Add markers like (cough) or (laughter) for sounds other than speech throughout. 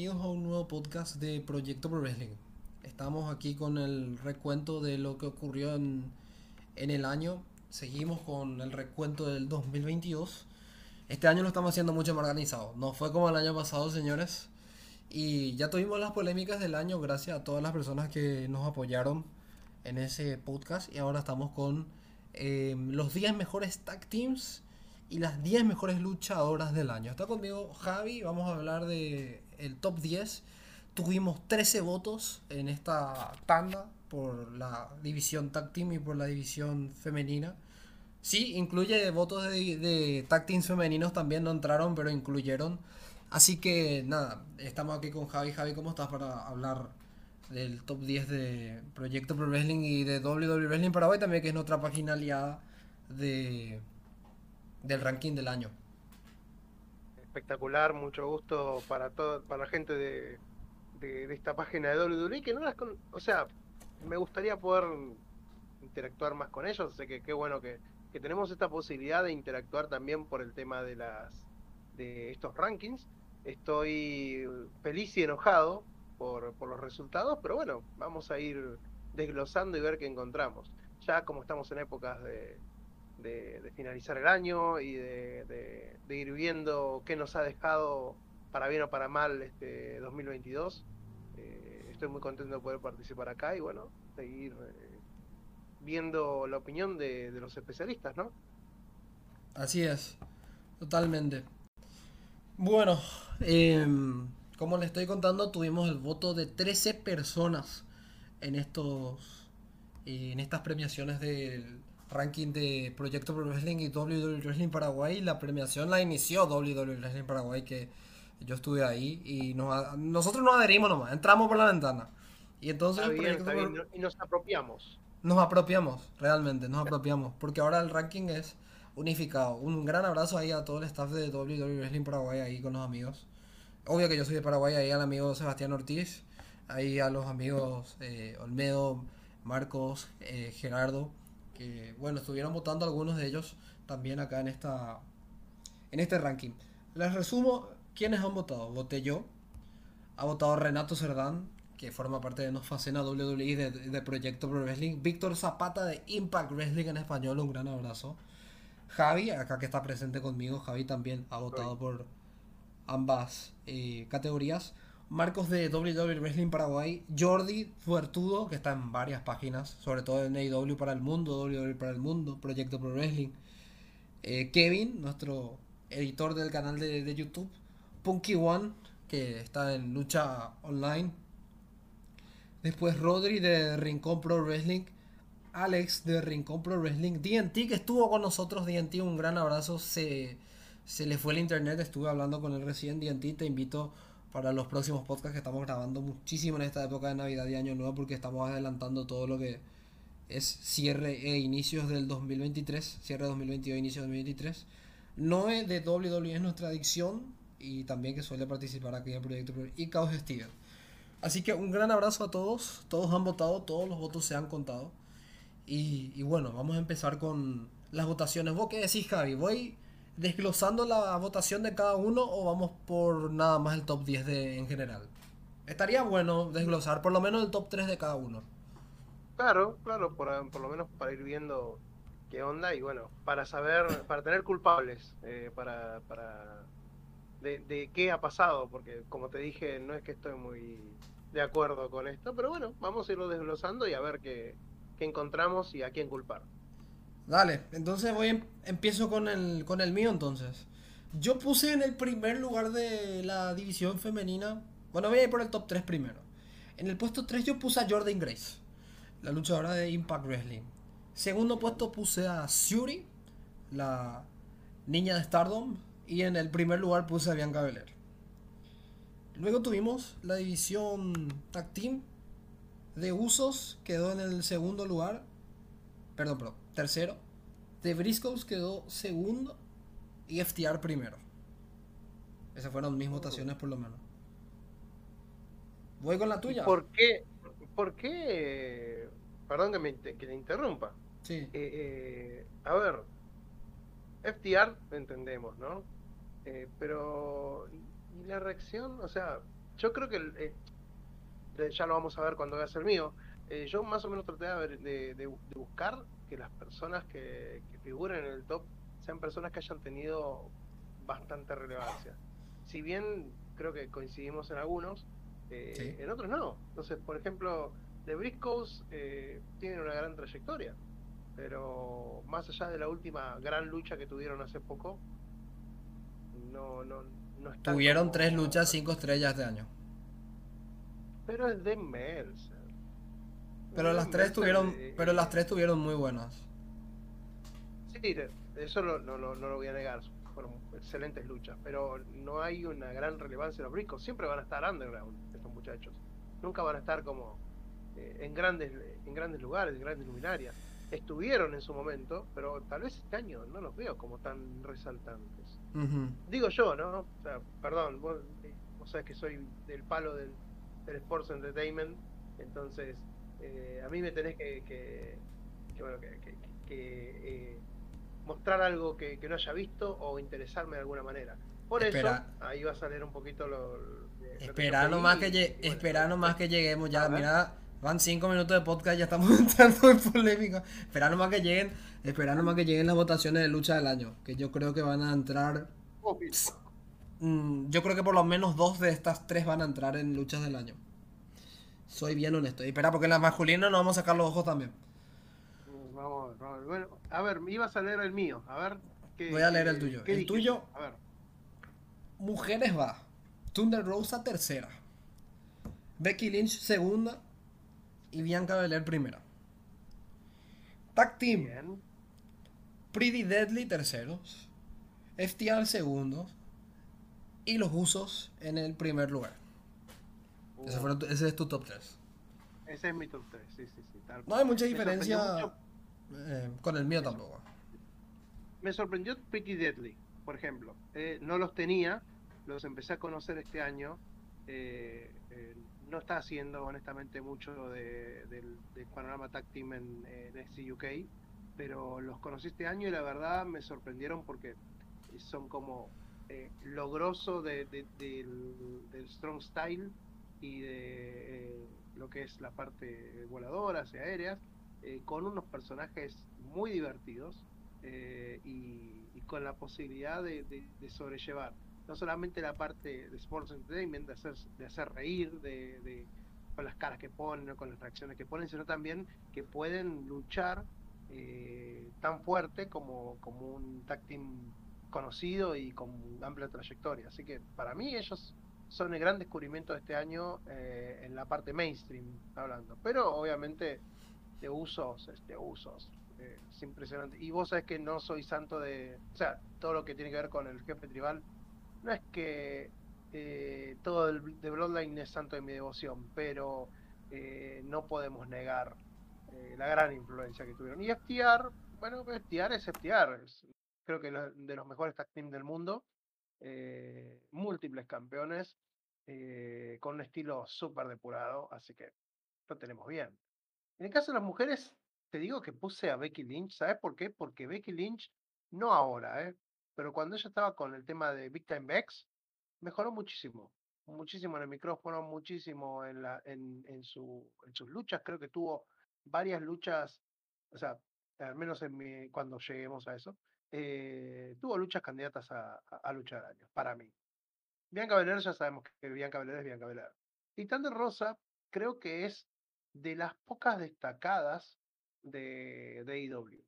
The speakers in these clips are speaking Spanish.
Bienvenidos a un nuevo podcast de Proyecto Pro Wrestling. Estamos aquí con el recuento de lo que ocurrió en, en el año. Seguimos con el recuento del 2022. Este año lo estamos haciendo mucho más organizado. No fue como el año pasado, señores. Y ya tuvimos las polémicas del año gracias a todas las personas que nos apoyaron en ese podcast. Y ahora estamos con eh, los 10 mejores tag teams y las 10 mejores luchadoras del año. Está conmigo Javi, vamos a hablar de el top 10. Tuvimos 13 votos en esta tanda por la división tag team y por la división femenina. Sí, incluye votos de, de tag teams femeninos también, no entraron, pero incluyeron. Así que nada, estamos aquí con Javi. Javi, ¿cómo estás para hablar del top 10 de Proyecto Pro Wrestling y de WWE Wrestling Paraguay también, que es nuestra página aliada de del ranking del año. Espectacular, mucho gusto para todo, para la gente de, de, esta página de WWE que no las con, o sea, me gustaría poder interactuar más con ellos, sé que qué bueno que, que tenemos esta posibilidad de interactuar también por el tema de las de estos rankings. Estoy feliz y enojado por, por los resultados, pero bueno, vamos a ir desglosando y ver qué encontramos. Ya como estamos en épocas de, de, finalizar el año y de, ir viendo qué nos ha dejado para bien o para mal este 2022. Eh, estoy muy contento de poder participar acá y bueno, seguir eh, viendo la opinión de, los especialistas, ¿no? Así es, totalmente. Bueno, em, como les estoy contando, tuvimos el voto de 13 personas en estos en estas premiaciones del ranking de Proyecto Pro Wrestling y WWE Wrestling Paraguay. La premiación la inició WWE Wrestling Paraguay, que yo estuve ahí y nosotros nos adherimos nomás, entramos por la ventana. Y entonces y nos apropiamos. Nos apropiamos, realmente, nos apropiamos, porque ahora el ranking es unificado. Un gran abrazo ahí a todo el staff de WWE Wrestling Paraguay ahí con los amigos. Obvio que yo soy de Paraguay, ahí al amigo Sebastián Ortiz, ahí a los amigos eh, Olmedo, Marcos, eh, Gerardo bueno, estuvieron votando algunos de ellos también acá en esta en este ranking. Les resumo quiénes han votado. Voté yo, ha votado Renato Cerdán, que forma parte de Nos Fascina WWE de, de Proyecto Pro Wrestling. Víctor Zapata de Impact Wrestling en español, un gran abrazo. Javi, acá que está presente conmigo, Javi también ha votado por ambas eh, categorías. Marcos de WWE Wrestling Paraguay, Jordi Fuertudo, que está en varias páginas, sobre todo en AEW para el mundo, WWE para el mundo, Proyecto Pro Wrestling. Eh, Kevin, nuestro editor del canal de, YouTube. Punky One, que está en lucha online. Después Rodri de Rincón Pro Wrestling. Alex de Rincón Pro Wrestling. DNT, que estuvo con nosotros. DNT, un gran abrazo. Se, se le fue el internet, estuve hablando con él recién. DNT, te invito para los próximos podcasts que estamos grabando muchísimo en esta época de Navidad y Año Nuevo porque estamos adelantando todo lo que es cierre e inicios del 2023, cierre 2022 inicio 2023. Noé de WWE es nuestra adicción y también que suele participar aquí en el proyecto y Caos Steven. Así que un gran abrazo a todos, todos han votado, todos los votos se han contado. Y, y bueno, vamos a empezar con las votaciones. ¿Vos qué decís, Javi? Voy desglosando la votación de cada uno o vamos por nada más el top 10 de, en general? Estaría bueno desglosar por lo menos el top 3 de cada uno. Claro, claro, por, por lo menos para ir viendo qué onda y bueno, para saber, para tener culpables, eh, para, para de, de, qué ha pasado, porque como te dije, no es que estoy muy de acuerdo con esto, pero bueno, vamos a irlo desglosando y a ver qué, qué encontramos y a quién culpar. Dale, entonces voy em, empiezo con el, con el mío entonces. Yo puse en el primer lugar de la división femenina. Bueno, voy a ir por el top 3 primero. En el puesto 3 yo puse a Jordan Grace, la luchadora de Impact Wrestling. Segundo puesto puse a Shuri, la niña de Stardom. Y en el primer lugar puse a Bianca Belair. Luego tuvimos la división Tag Team de Usos, quedó en el segundo lugar. Perdón, perdón tercero. De Briscoes quedó segundo y FTR primero. Esas fueron mis votaciones por lo menos. Voy con la tuya. ¿Por qué? ¿Por qué? Perdón que me que le interrumpa. Sí. Eh, eh, a ver, FTR entendemos, ¿no? Eh, pero Y la reacción, o sea, yo creo que ya lo vamos a ver cuando veas el mío. Yo más o menos traté de, ver- de- de- de buscar que las personas que, que figuren en el top sean personas que hayan tenido bastante relevancia. Si bien creo que coincidimos en algunos, eh, Sí. en otros no. Entonces, por ejemplo, The Briscoes eh, tienen una gran trayectoria, pero más allá de la última gran lucha que tuvieron hace poco, no, no, no están Tuvieron como- tres luchas, cinco estrellas de año. Pero es de Meltzer. Pero las tres tuvieron, pero las tres tuvieron muy buenas. Sí, eso lo- no, no, no lo voy a negar. Fueron excelentes luchas. Pero no hay una gran relevancia en los briscos. Siempre van a estar underground estos muchachos. Nunca van a estar como eh, en grandes en grandes lugares, en grandes luminarias. Estuvieron en su momento, pero tal vez este año no los veo como tan resaltantes. Digo yo, ¿no? O sea, perdón, vos, eh, vos sabés que soy del palo del, del Sports Entertainment, entonces eh, a mí me tenés que, que, que, bueno, que, que- que, eh, mostrar algo que, que no haya visto o interesarme de alguna manera. Por Espera. eso, ahí vas a leer un poquito lo, Espera nomás que, bueno, espera nomás que lleguemos ya. Mira, van cinco minutos de podcast, ya estamos (laughs) entrando en polémica. Espera nomás que lleguen, espera nomás que lleguen las votaciones de lucha del año. Que yo creo que van a entrar. Obvio. mm, yo creo que por lo menos dos de estas tres van a entrar en luchas del año. Soy bien honesto. Y espera, porque en la masculina nos vamos a sacar los ojos también. Vamos, vamos. Bueno, a ver, ibas a leer el mío, a ver. ¿qué- Voy a leer el tuyo. El tuyo- yo? A ver. Mujeres va. Thunder Rosa tercera. Becky Lynch segunda. Y Bianca Belair primera. Tag Team. Bien. Pretty Deadly terceros. FTR segundos. Y los usos en el primer lugar. Ese, tu- ese es tu top 3. Ese es mi top 3, sí, sí, sí. tal No hay mucha diferencia eh, con el mío tampoco. Me sorprendió Pretty Deadly, por ejemplo. Eh, no los tenía, los empecé a conocer este año. eh, no está haciendo, honestamente, mucho de- del, del panorama tag team en, en NXT UK, pero los conocí este año y la verdad me sorprendieron porque son como eh, lo grosso de- de- del, del strong style y de eh, lo que es la parte voladoras y aéreas, eh, con unos personajes muy divertidos eh, y, con la posibilidad de, sobrellevar no solamente la parte de Sports Entertainment, de hacer, de hacer reír, de, de- con las caras que ponen, con las reacciones que ponen, sino también que pueden luchar eh, tan fuerte como, como un tag team conocido y con amplia trayectoria. Así que para mí ellos son el gran descubrimiento de este año eh, en la parte mainstream hablando. Pero obviamente de usos, este, usos. eh, es impresionante. Y vos sabés que no soy santo de. O sea, todo lo que tiene que ver con el jefe tribal. No es que eh, todo el de Bloodline es santo de mi devoción, pero eh, no podemos negar eh, la gran influencia que tuvieron. Y FTR, bueno, FTR es FTR. es- creo que lo- de los mejores tag team del mundo. Eh, múltiples campeones. eh, con un estilo súper depurado. Así que lo tenemos bien. En el caso de las mujeres, te digo que puse a Becky Lynch. ¿Sabes por qué? Porque Becky Lynch, no ahora, ¿eh? pero cuando ella estaba con el tema de Big Time Bex, mejoró muchísimo. Muchísimo en el micrófono, muchísimo en, la, en, en, su, en sus luchas. Creo que tuvo varias luchas, o sea, al menos en mi, cuando lleguemos a eso, eh, tuvo luchas candidatas a, a, a lucha del año, para mí. Bianca Belair ya sabemos que Bianca Belair es Bianca Belair. Y Thunder Rosa creo que es de las pocas destacadas de, de AEW.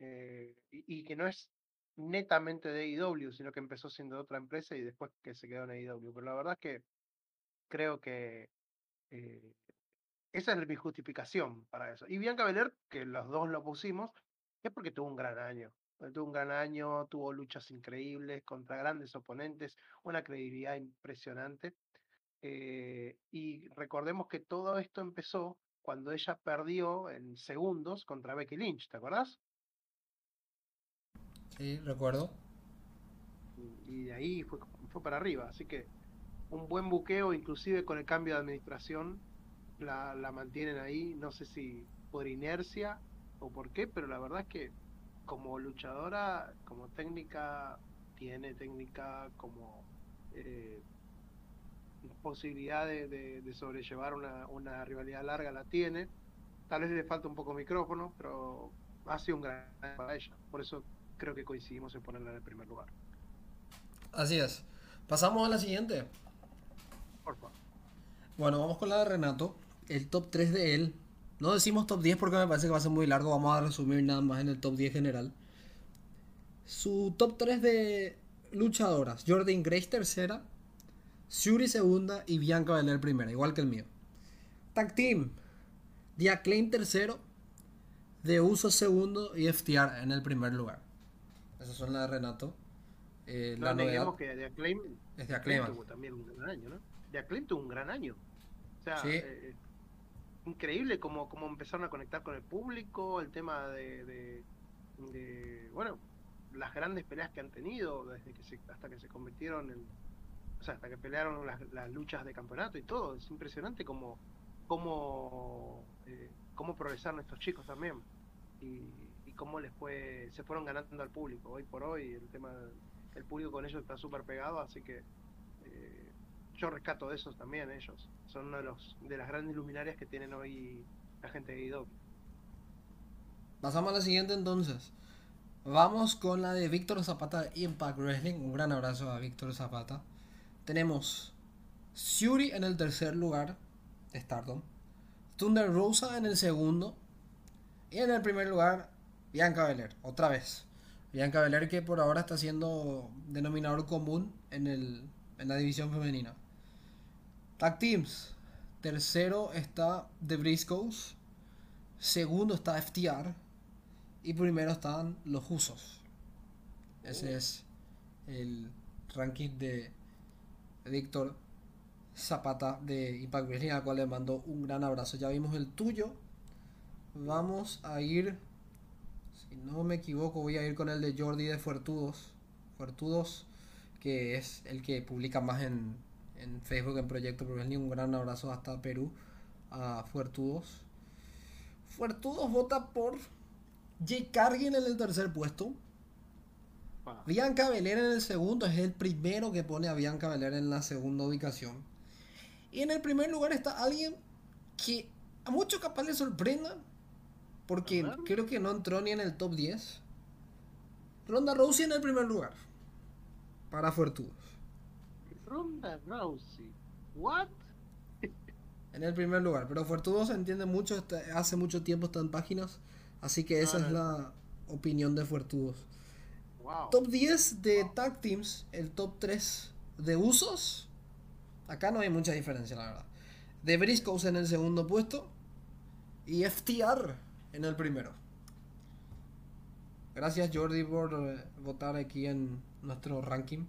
Eh, y, que no es netamente de AEW, sino que empezó siendo de otra empresa y después que se quedó en AEW. Pero la verdad es que creo que eh, esa es mi justificación para eso. Y Bianca Belair, que los dos lo pusimos, es porque tuvo un gran año. Tuvo un gran año, tuvo luchas increíbles contra grandes oponentes, una credibilidad impresionante. Eh, y recordemos que todo esto empezó cuando ella perdió en segundos contra Becky Lynch, ¿te acordás? Sí, recuerdo. Y, y de ahí fue, fue para arriba. Así que un buen buqueo, inclusive con el cambio de administración, la, la mantienen ahí. No sé si por inercia o por qué, pero la verdad es que como luchadora, como técnica, tiene técnica, como eh, posibilidad de, de, sobrellevar una, una, rivalidad larga la tiene. Tal vez le falta un poco micrófono, pero ha sido un gran para ella. Por eso creo que coincidimos en ponerla en el primer lugar. Así es. Pasamos a la siguiente. Por favor. Bueno, vamos con la de Renato. El top 3 de él. No decimos top 10 porque me parece que va a ser muy largo. Vamos a resumir nada más en el top 10 general. Su top 3 de luchadoras. Jordan Grace tercera. Shuri segunda y Bianca Belair primera. Igual que el mío. Tag Team. The Acclaim tercero. De Uso segundo y FTR en el primer lugar. Esas son las de Renato. Eh, no, la que de Acclaim, es de Acclaim. tuvo también un gran año, ¿no? De Acclaim tuvo un gran año. O sea, eh, increíble cómo, cómo empezaron a conectar con el público, el tema de, de, bueno, las grandes peleas que han tenido desde que se, hasta que se convirtieron en, o sea, hasta que pelearon las, luchas de campeonato y todo. Es impresionante cómo, cómo, eh, cómo progresaron estos chicos también. Y, y cómo les fue, se fueron ganando al público. Hoy por hoy el tema el público con ellos está súper pegado, así que eh, yo rescato de esos también ellos. Son uno de los de las grandes luminarias que tienen hoy la gente de IDOC. Pasamos a la siguiente entonces. Vamos con la de Víctor Zapata de Impact Wrestling. Un gran abrazo a Víctor Zapata. Tenemos Shuri en el tercer lugar de Stardom. Thunder Rosa en el segundo. Y en el primer lugar, Bianca Belair. Otra vez. Bianca Belair que por ahora está siendo denominador común en, el, en la división femenina. Tag Teams. Tercero está The Briscoes. Segundo está FTR. Y primero están los Usos. Ese es el ranking de Víctor Zapata de Impact Wrestling, al cual le mando un gran abrazo. Ya vimos el tuyo. Vamos a ir si no me equivoco, voy a ir con el de Jordi de Fuertudos. Fuertudos, que es el que publica más en, Facebook en Proyecto Profesional. Un gran abrazo hasta Perú a Fuertudos. Fuertudos vota por Jake Cargin en el tercer puesto. Bianca Belair en el segundo, es el primero que pone a Bianca Belair en la segunda ubicación. Y en el primer lugar está alguien que a muchos capaz le sorprenda, porque creo que no entró ni en el top 10. Ronda Rousey en el primer lugar. Para Fortudos. Ronda Rousey. ¿What? en el primer lugar. Pero Fortudos se entiende mucho. Hace mucho tiempo está en páginas. Así que esa es la opinión de Fortudos. Top 10 de Tag Teams. El top 3 de usos. Acá no hay mucha diferencia, la verdad. De Briscoes en el segundo puesto. Y FTR en el primero. Gracias Jordi por eh, votar aquí en nuestro ranking.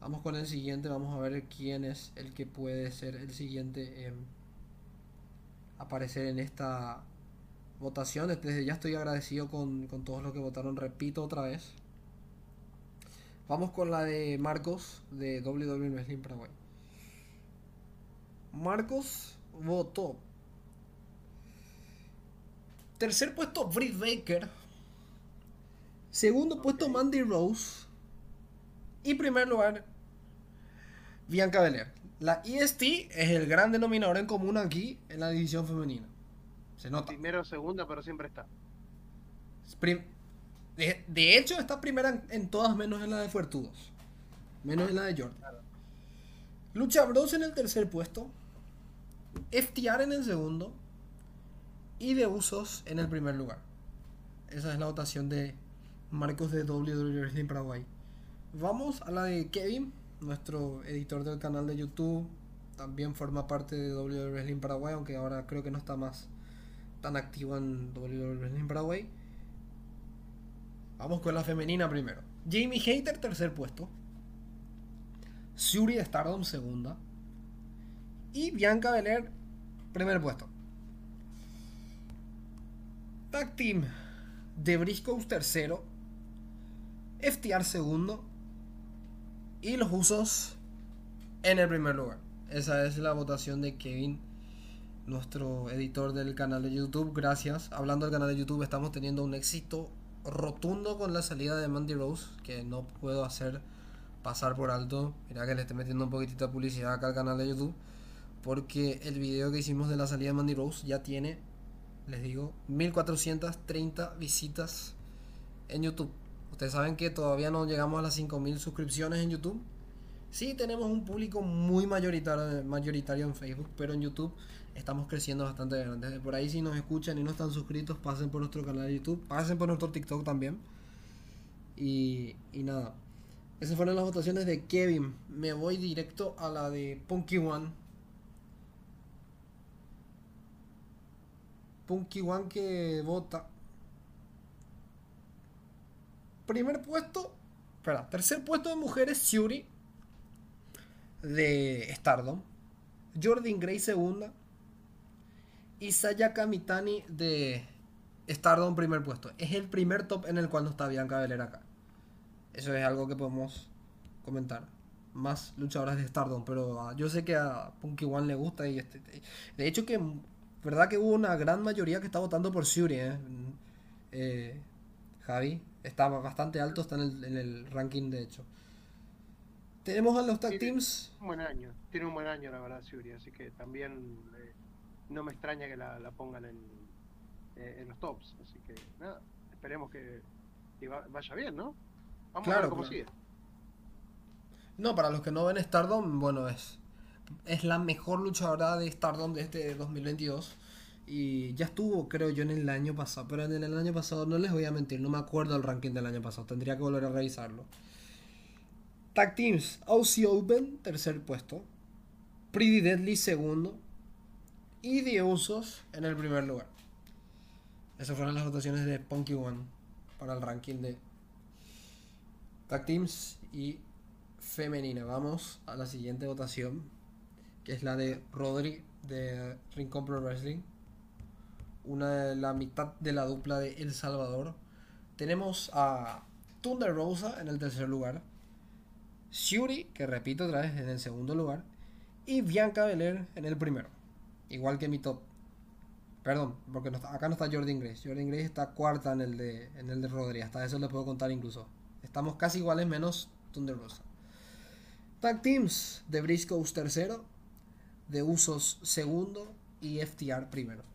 Vamos con el siguiente, vamos a ver quién es el que puede ser el siguiente en aparecer en esta votación. Desde ya estoy agradecido con, con todos los que votaron, repito otra vez. Vamos con la de Marcos de WWE Wrestling Paraguay. Marcos votó Tercer puesto, Britt Baker. Segundo puesto, Mandy Rose. Y primer lugar, Bianca Belair. La EST es el gran denominador en común aquí en la división femenina. Se nota. Primero, segunda, pero siempre está. De, hecho, está primera en, todas menos en la de Fuertudos. Menos en la de Jordan. Lucha Bros en el tercer puesto. FTR en el segundo y de usos en el primer lugar. Esa es la votación de Marcos de WWE Wrestling Paraguay. Vamos a la de Kevin, nuestro editor del canal de YouTube. También forma parte de WWE Wrestling Paraguay, aunque ahora creo que no está más tan activo en WWE Wrestling Paraguay. Vamos con la femenina primero. Jamie Hater, tercer puesto. Shuri Stardom, segunda. Y Bianca Belair, primer puesto. Tag Team de Briscoes tercero, FTR segundo y los usos en el primer lugar. Esa es la votación de Kevin, nuestro editor del canal de YouTube. Gracias. Hablando del canal de YouTube, estamos teniendo un éxito rotundo con la salida de Mandy Rose, que no puedo hacer pasar por alto. Mira que le estoy metiendo un poquitito de publicidad acá al canal de YouTube. Porque el video que hicimos de la salida de Mandy Rose ya tiene, les digo, 1430 visitas en YouTube. Ustedes saben que todavía no llegamos a las 5000 suscripciones en YouTube. Sí, tenemos un público muy mayoritario, mayoritario en Facebook, pero en YouTube estamos creciendo bastante grande. Por ahí si nos escuchan y no están suscritos, pasen por nuestro canal de YouTube, pasen por nuestro TikTok también. Y, y nada, esas fueron las votaciones de Kevin. Me voy directo a la de Punky One. Punky One que vota. Primer puesto, espera, tercer puesto de mujeres, Shuri de Stardom. Jordan Gray segunda. Y Sayaka Mitani de Stardom primer puesto. Es el primer top en el cual no está Bianca Belair acá. Eso es algo que podemos comentar. Más luchadoras de Stardom, pero ah, yo sé que a Punky One le gusta y este, de hecho que verdad que hubo una gran mayoría que está votando por Shuri, ¿eh? Eh, Javi está bastante alto, está en el, en el ranking de hecho. Tenemos a los tag teams. Un buen año, tiene un buen año la verdad Shuri, así que también eh, no me extraña que la, la pongan en, eh, en los tops, así que nada, esperemos que, que va- vaya bien, ¿no? Vamos a ver cómo claro. sigue. No, para los que no ven Stardom, bueno, es, es la mejor luchadora de Stardom de este 2022. Y ya estuvo, creo yo, en el año pasado. Pero en el año pasado, no les voy a mentir, no me acuerdo el ranking del año pasado. Tendría que volver a revisarlo. Tag Teams, Aussie Open, tercer puesto. Pretty Deadly, segundo. Y The Usos en el primer lugar. Esas fueron las votaciones de Punky One para el ranking de Tag Teams y femenina. Vamos a la siguiente votación, que es la de Rodri de Rincon Pro Wrestling. Una de la mitad de la dupla de El Salvador. Tenemos a Thunder Rosa en el tercer lugar. Shuri, que repito otra vez, en el segundo lugar. Y Bianca Belair en el primero. Igual que mi top. Perdón, porque acá no está Jordan Grace. Jordan Grace está cuarta en el de, en el de Rodri. Hasta eso le puedo contar incluso. Estamos casi iguales menos Thunder Rosa. Tag Teams de Briscoes tercero, de Usos segundo y FTR primero.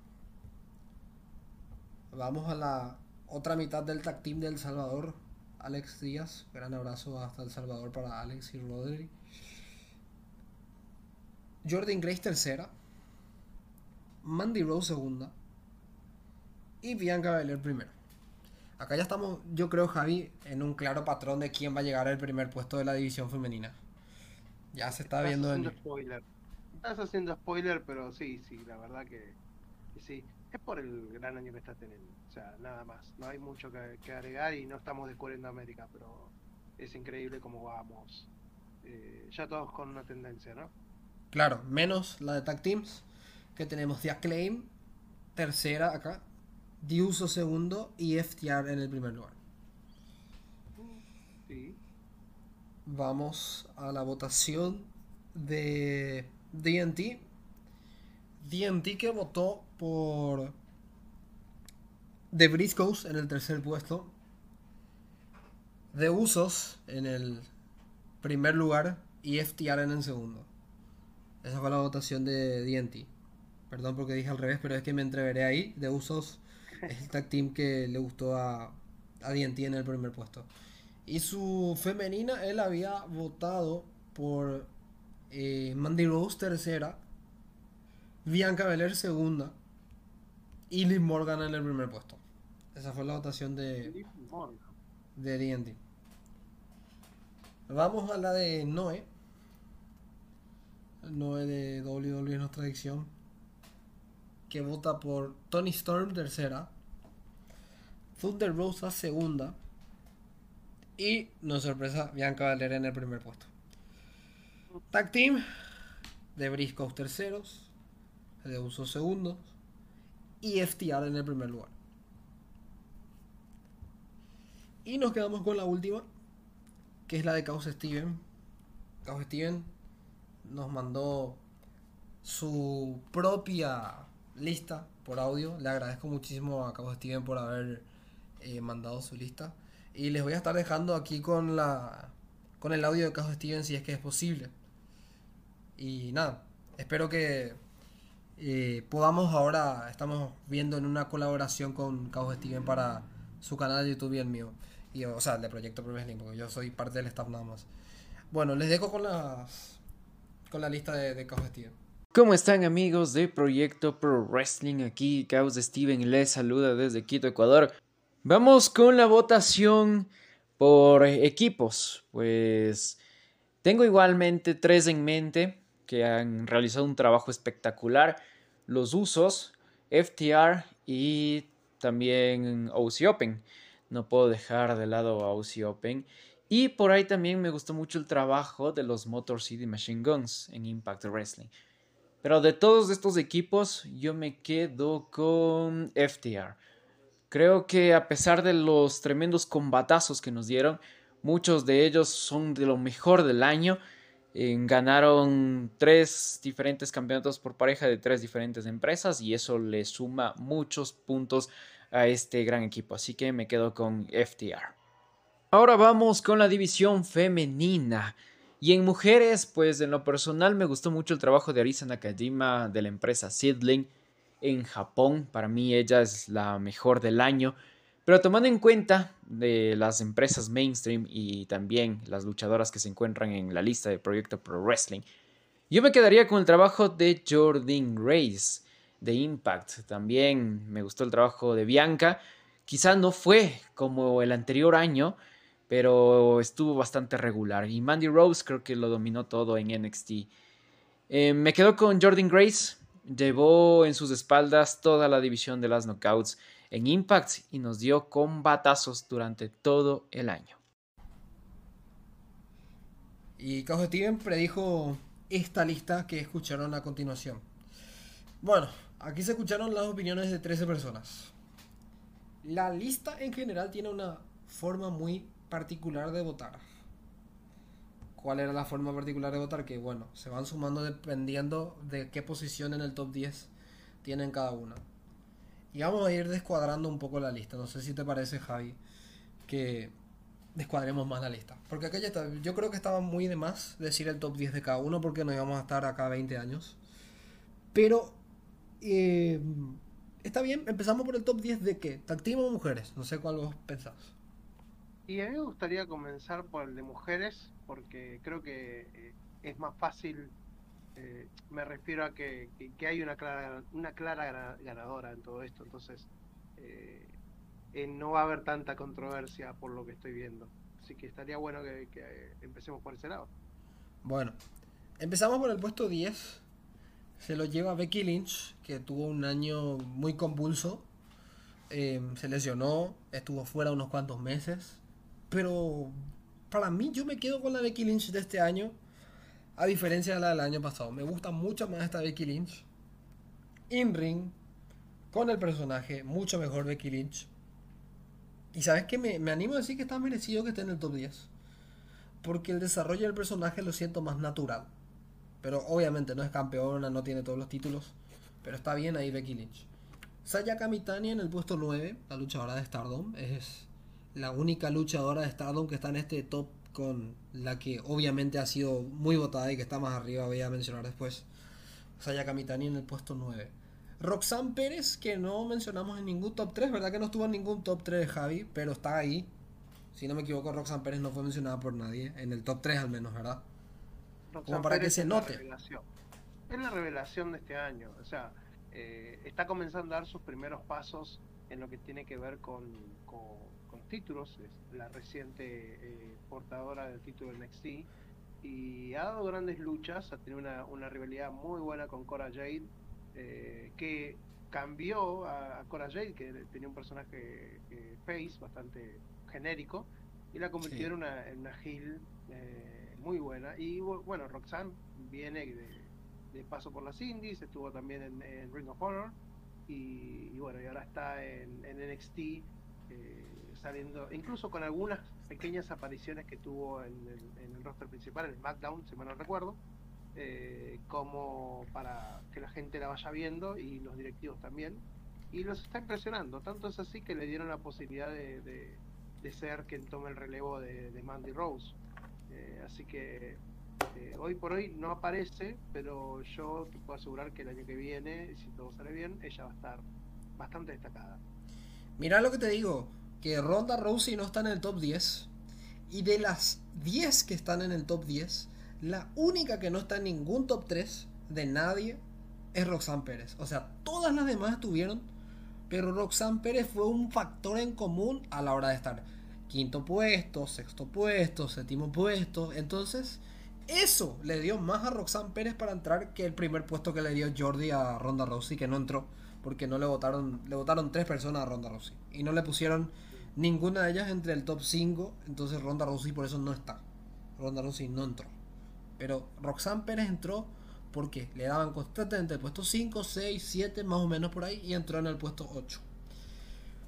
Vamos a la otra mitad del tag team de El Salvador. Alex Díaz, gran abrazo hasta El Salvador para Alex y Rodri. Jordan Grace tercera, Mandy Rose segunda y Bianca Belair primero. Acá ya estamos, yo creo, Javi, en un claro patrón de quién va a llegar al primer puesto de la división femenina. Ya se está Estás viendo haciendo venir. spoiler. Estás haciendo spoiler, pero sí, sí, la verdad que, que sí. Es por el gran año que está teniendo. O sea, nada más. No hay mucho que, que agregar y no estamos descubriendo América, pero es increíble cómo vamos. Eh, ya todos con una tendencia, ¿no? Claro, menos la de Tag Teams, que tenemos The Acclaim, tercera acá, The Uso segundo y FTR en el primer lugar. Sí. Vamos a la votación de DNT. DNT que votó por The Briscoes en el tercer puesto. The Usos en el primer lugar y FTR en segundo. Esa fue la votación de DNT. Perdón porque dije al revés, pero es que me entreveré ahí. The Usos es el tag team que le gustó a, a DNT en el primer puesto. Y su femenina, él había votado por eh, Mandy Rose tercera, Bianca Belair segunda y Liv Morgan en el primer puesto. Esa fue la votación de, de D&D. Vamos a la de Noé. Noé de WWE es nuestra adicción. Que vota por Tony Storm tercera. Thunder Rosa segunda. Y, no sorpresa, Bianca Belair en el primer puesto. Tag Team de Briscoes terceros. De Usos segundos. Y FTR en el primer lugar. Y nos quedamos con la última, que es la de Caos Steven. Caos Steven nos mandó su propia lista por audio. Le agradezco muchísimo a Caos Steven por haber eh, mandado su lista. Y les voy a estar dejando aquí con la con el audio de Caos Steven si es que es posible. Y nada, espero que eh, podamos ahora, estamos viendo en una colaboración con Caos Steven para su canal de YouTube y el mío. Y, o sea, el de Proyecto Pro Wrestling, porque yo soy parte del staff nada más. Bueno, les dejo con las con la lista de, de Caos Steven. ¿Cómo están amigos de Proyecto Pro Wrestling? Aquí Caos Steven les saluda desde Quito, Ecuador. Vamos con la votación por equipos. Pues tengo igualmente tres en mente que han realizado un trabajo espectacular. Los usos, FTR y también OC Open. No puedo dejar de lado OC Open. Y por ahí también me gustó mucho el trabajo de los Motor City Machine Guns en Impact Wrestling. Pero de todos estos equipos, yo me quedo con FTR. Creo que a pesar de los tremendos combatazos que nos dieron, muchos de ellos son de lo mejor del año. Ganaron tres diferentes campeonatos por pareja de tres diferentes empresas y eso le suma muchos puntos a este gran equipo. Así que me quedo con FTR. Ahora vamos con la división femenina. Y en mujeres, pues en lo personal me gustó mucho el trabajo de Arisa Nakajima de la empresa Sidling en Japón. Para mí ella es la mejor del año. Pero tomando en cuenta de las empresas mainstream y también las luchadoras que se encuentran en la lista de Proyecto Pro Wrestling, yo me quedaría con el trabajo de Jordan Grace de Impact. También me gustó el trabajo de Bianca. Quizá no fue como el anterior año, pero estuvo bastante regular. Y Mandy Rose creo que lo dominó todo en NXT. Eh, me quedo con Jordan Grace. Llevó en sus espaldas toda la división de las knockouts en Impact y nos dio combatazos durante todo el año. Y Caos Steven predijo esta lista que escucharon a continuación. Bueno, aquí se escucharon las opiniones de 13 personas. La lista en general tiene una forma muy particular de votar. ¿Cuál era la forma particular de votar? Que bueno, se van sumando dependiendo de qué posición en el top 10 tienen cada una. Y vamos a ir descuadrando un poco la lista. No sé si te parece, Javi, que descuadremos más la lista. Porque acá ya está. Yo creo que estaba muy de más decir el top 10 de cada uno porque no íbamos a estar acá 20 años. Pero eh, está bien, empezamos por el top 10 de qué? Tag o mujeres. No sé cuál vos pensás. Y a mí me gustaría comenzar por el de mujeres, porque creo que eh, es más fácil. Eh, me refiero a que, hay una clara, una clara ganadora en todo esto, entonces eh, no va a haber tanta controversia por lo que estoy viendo. Así que estaría bueno que, empecemos por ese lado. Bueno, empezamos por el puesto 10. Se lo lleva Becky Lynch, que tuvo un año muy convulso. se lesionó, estuvo fuera unos cuantos meses. Pero para mí yo me quedo con la Becky Lynch de este año. A diferencia de la del año pasado. Me gusta mucho más esta Becky Lynch. In ring. Con el personaje. Mucho mejor Becky Lynch. Y sabes que me, me animo a decir que está merecido que esté en el top 10. Porque el desarrollo del personaje lo siento más natural. Pero obviamente no es campeona, no tiene todos los títulos. Pero está bien ahí Becky Lynch. Saya Kamitani en el puesto 9, la luchadora de Stardom. Es la única luchadora de Stardom que está en este top con la que obviamente ha sido muy votada y que está más arriba, voy a mencionar después. Saya Kamitani en el puesto 9. Roxanne Pérez, que no mencionamos en ningún top 3, ¿verdad que no estuvo en ningún top 3 de Javi? Pero está ahí. Si no me equivoco, Roxanne Pérez no fue mencionada por nadie, en el top 3 al menos, ¿verdad? Como para que se note. Es la revelación de este año, o sea, eh, está comenzando a dar sus primeros pasos en lo que tiene que ver con títulos, es la reciente eh, portadora del título de NXT y ha dado grandes luchas, ha tenido una, rivalidad muy buena con Cora Jade, eh, que cambió a, Cora Jade, que tenía un personaje eh, face bastante genérico, y la convirtió en, una, en una heel muy buena. Y bueno, Roxanne viene de, paso por las indies, estuvo también en, Ring of Honor, y, bueno, y ahora está en, en NXT saliendo, incluso con algunas pequeñas apariciones que tuvo en el, roster principal, en el SmackDown, si mal no recuerdo, eh, como para que la gente la vaya viendo y los directivos también. Y los está impresionando, tanto es así que le dieron la posibilidad de, de, ser quien tome el relevo de, Mandy Rose. Eh, así que eh, hoy por hoy no aparece, pero yo te puedo asegurar que el año que viene, si todo sale bien, ella va a estar bastante destacada. Mira lo que te digo, que Ronda Rousey no está en el top 10. Y de las 10 que están en el top 10, la única que no está en ningún top 3 de nadie es Roxanne Pérez. O sea, todas las demás estuvieron, pero Roxanne Pérez fue un factor en común a la hora de estar quinto puesto, sexto puesto, séptimo puesto. Entonces, eso le dio más a Roxanne Pérez para entrar que el primer puesto que le dio Jordi a Ronda Rousey, que no entró porque no le votaron, le votaron tres personas a Ronda Rousey y no le pusieron ninguna de ellas entre el top 5, entonces Ronda Rousey por eso no está. Ronda Rousey no entró. Pero Roxanne Pérez entró porque le daban constantemente el puesto 5, 6, 7, más o menos por ahí, y entró en el puesto 8.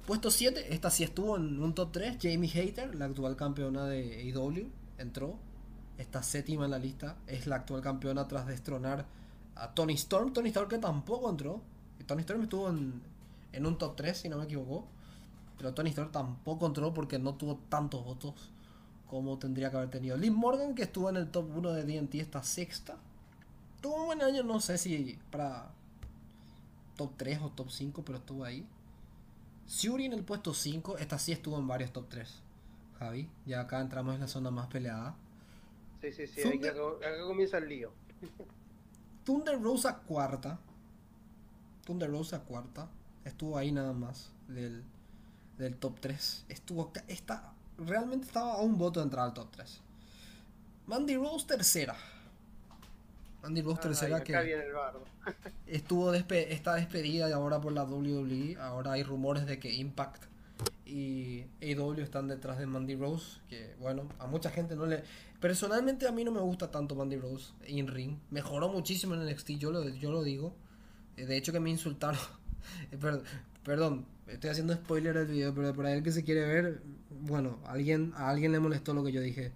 Puesto 7, esta sí estuvo en un top 3, Jamie Hater, la actual campeona de AEW, entró. Esta séptima en la lista es la actual campeona tras destronar a Tony Storm. Tony Storm que tampoco entró. Tony Storm estuvo en, en un top 3, si no me equivoco. Pero Tony Storm tampoco entró porque no tuvo tantos votos como tendría que haber tenido. Liv Morgan, que estuvo en el top 1 de DNT esta sexta. Tuvo un buen año, no sé si para top 3 o top 5, pero estuvo ahí. Suri en el puesto 5, esta sí estuvo en varios top 3. Javi, ya acá entramos en la zona más peleada. Sí, sí, sí, acá, acá comienza el lío. (laughs) Thunder Rosa cuarta. Thunder Rosa cuarta. Estuvo ahí nada más del, del top 3. Estuvo está, realmente estaba a un voto de entrar al top 3. Mandy Rose tercera. Mandy Rose tercera que (laughs) estuvo despe está despedida ahora por la WWE. Ahora hay rumores de que Impact y AEW están detrás de Mandy Rose. Que bueno, a mucha gente no le. Personalmente a mí no me gusta tanto Mandy Rose in ring. Mejoró muchísimo en NXT, yo lo, yo lo digo. Eh, de hecho que me insultaron. (laughs) perdón, perdón, estoy haciendo spoiler del video, pero para el que se quiere ver, bueno, alguien, a alguien le molestó lo que yo dije